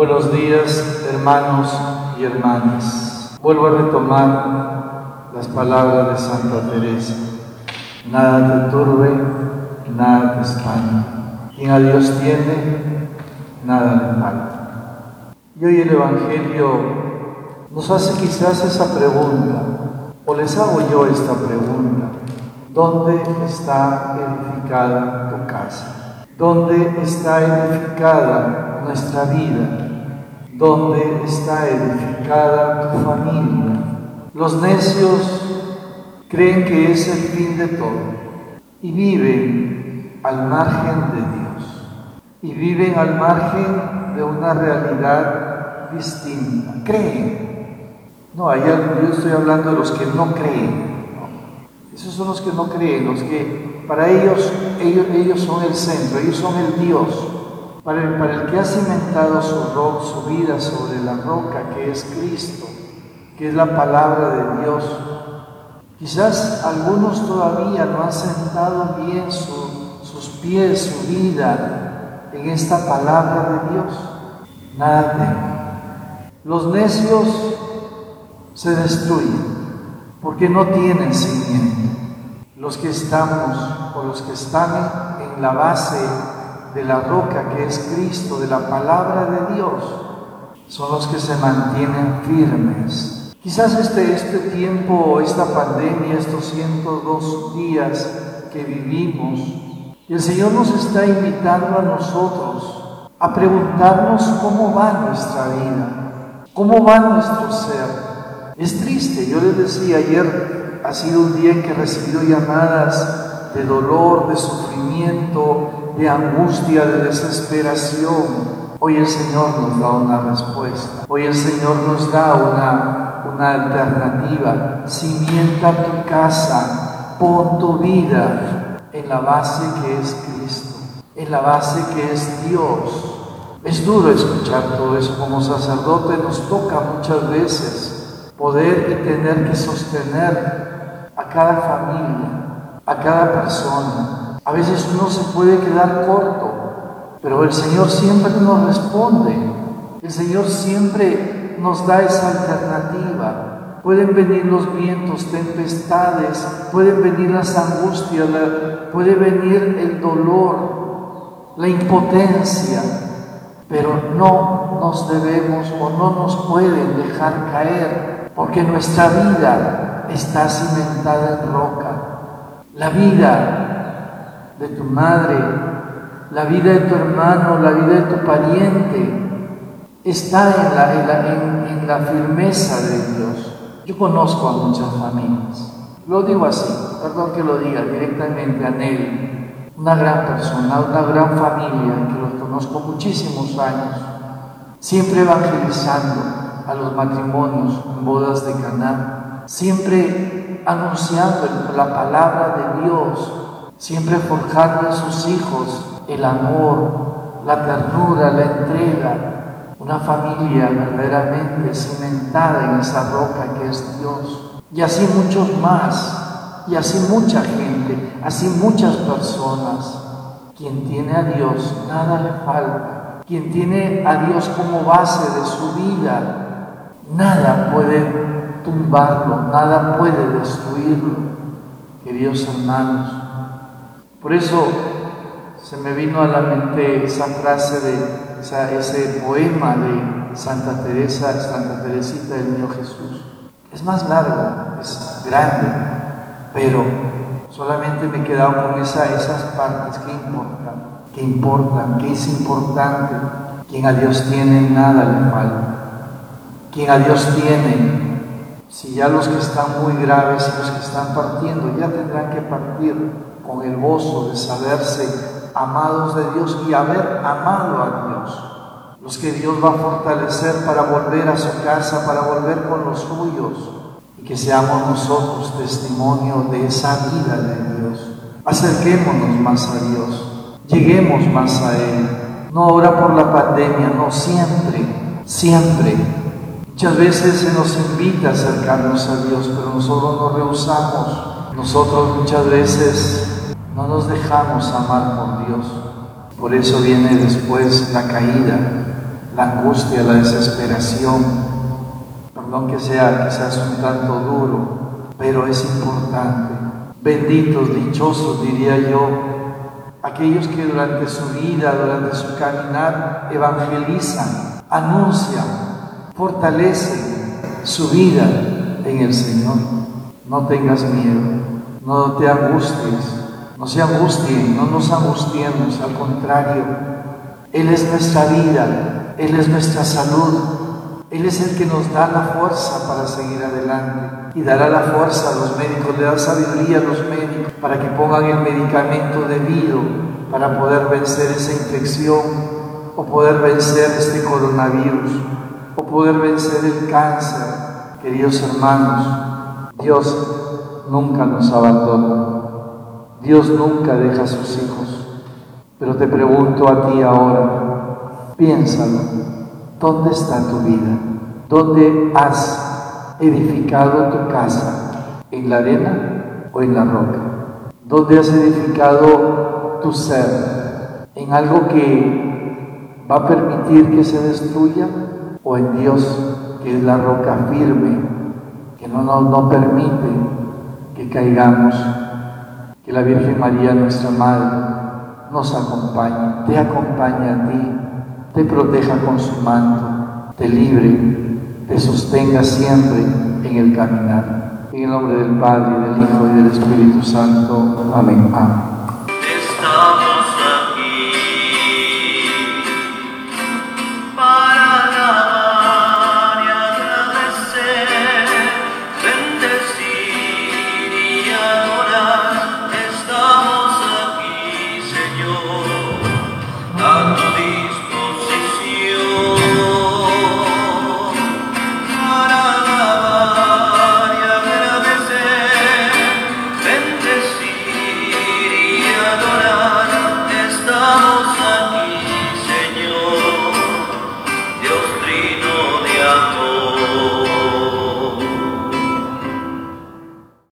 Buenos días, hermanos y hermanas. Vuelvo a retomar las palabras de Santa Teresa. Nada te turbe, nada te espante. Quien a Dios tiene, nada le falta. Y hoy el Evangelio nos hace quizás esa pregunta, o les hago yo esta pregunta. ¿Dónde está edificada tu casa? ¿Dónde está edificada nuestra vida? ¿Dónde está edificada tu familia? Los necios creen que es el fin de todo y viven al margen de Dios y viven al margen de una realidad distinta. Creen. No, yo estoy hablando de los que no creen. Esos son los que no creen, los que para ellos, ellos, ellos son el centro, ellos son el Dios. Para el, que ha cimentado su, su vida sobre la roca que es Cristo, que es la palabra de Dios. Quizás algunos todavía no han sentado bien sus pies, su vida en esta palabra de Dios. Nada. Los necios se destruyen porque no tienen cimiento los que estamos o los que están en la base de la roca que es Cristo, de la palabra de Dios, son los que se mantienen firmes. Quizás este, este tiempo, esta pandemia, estos 102 días que vivimos, el Señor nos está invitando a nosotros a preguntarnos cómo va nuestra vida, cómo va nuestro ser. Es triste, yo les decía ayer, ha sido un día en que he recibido llamadas de dolor, de sufrimiento, de angustia, de desesperación. Hoy el Señor nos da una respuesta. Hoy el Señor nos da una, una alternativa. Cimienta tu casa, pon tu vida en la base que es Cristo, en la base que es Dios. Es duro escuchar todo eso como sacerdote, nos toca muchas veces poder y tener que sostener a cada familia, a cada persona. A veces uno se puede quedar corto, pero el Señor siempre nos responde. El Señor siempre nos da esa alternativa. Pueden venir los vientos, tempestades, pueden venir las angustias, puede venir el dolor, la impotencia, pero no nos debemos o no nos pueden dejar caer, porque nuestra vida está cimentada en roca. La vida de tu madre, la vida de tu hermano, la vida de tu pariente, está en la, en la, firmeza de Dios. Yo conozco a muchas familias. Lo digo así, perdón que lo diga directamente a Nelly, una gran persona, una gran familia que lo conozco muchísimos años, siempre evangelizando a los matrimonios en bodas de Caná siempre anunciando la palabra de Dios, siempre forjando en sus hijos el amor, la ternura, la entrega, una familia verdaderamente cimentada en esa roca que es Dios. Y así muchos más, y así mucha gente, así muchas personas. Quien tiene a Dios, nada le falta. Quien tiene a Dios como base de su vida, nada puede tumbarlo, nada puede destruirlo, queridos hermanos. Por eso se me vino a la mente esa frase de ese poema de Santa Teresa, Santa Teresita del Niño Jesús. Es más largo, es grande, pero solamente me he quedado con esa, esas partes que importan, que importan, que es importante. Quien a Dios tiene, nada le falta. Quien a Dios tiene, si ya los que están muy graves y los que están partiendo ya tendrán que partir con el gozo de saberse amados de Dios y haber amado a Dios. Los que Dios va a fortalecer para volver a su casa, para volver con los suyos y que seamos nosotros testimonio de esa vida de Dios. Acerquémonos más a Dios, lleguemos más a Él. No ahora por la pandemia, no siempre, siempre Muchas veces se nos invita a acercarnos a Dios, pero nosotros nos rehusamos. Nosotros muchas veces no nos dejamos amar por Dios. Por eso viene después la caída, la angustia, la desesperación. Perdón que sea quizás un tanto duro, pero es importante. Benditos, dichosos, diría yo, aquellos que durante su vida, durante su caminar, evangelizan, anuncian, fortalecen su vida en el Señor. No tengas miedo, no te angusties, no se angustien, no nos angustiemos, al contrario, Él es nuestra vida, Él es nuestra salud, Él es el que nos da la fuerza para seguir adelante y dará la fuerza a los médicos, le da sabiduría a los médicos para que pongan el medicamento debido para poder vencer esa infección o poder vencer este coronavirus o poder vencer el cáncer. Queridos hermanos, Dios nunca nos abandona. Dios nunca deja a sus hijos. Pero te pregunto a ti ahora, piénsalo, ¿dónde está tu vida? ¿Dónde has edificado tu casa? ¿En la arena o en la roca? ¿Dónde has edificado tu ser? ¿En algo que va a permitir que se destruya? ¿O en Dios, que es la roca firme, no nos no permite que caigamos? Que la Virgen María, nuestra Madre, nos acompañe, te acompañe a ti, te proteja con su manto, te libre, te sostenga siempre en el caminar. En el nombre del Padre, del Hijo y del Espíritu Santo. Amén. Amén.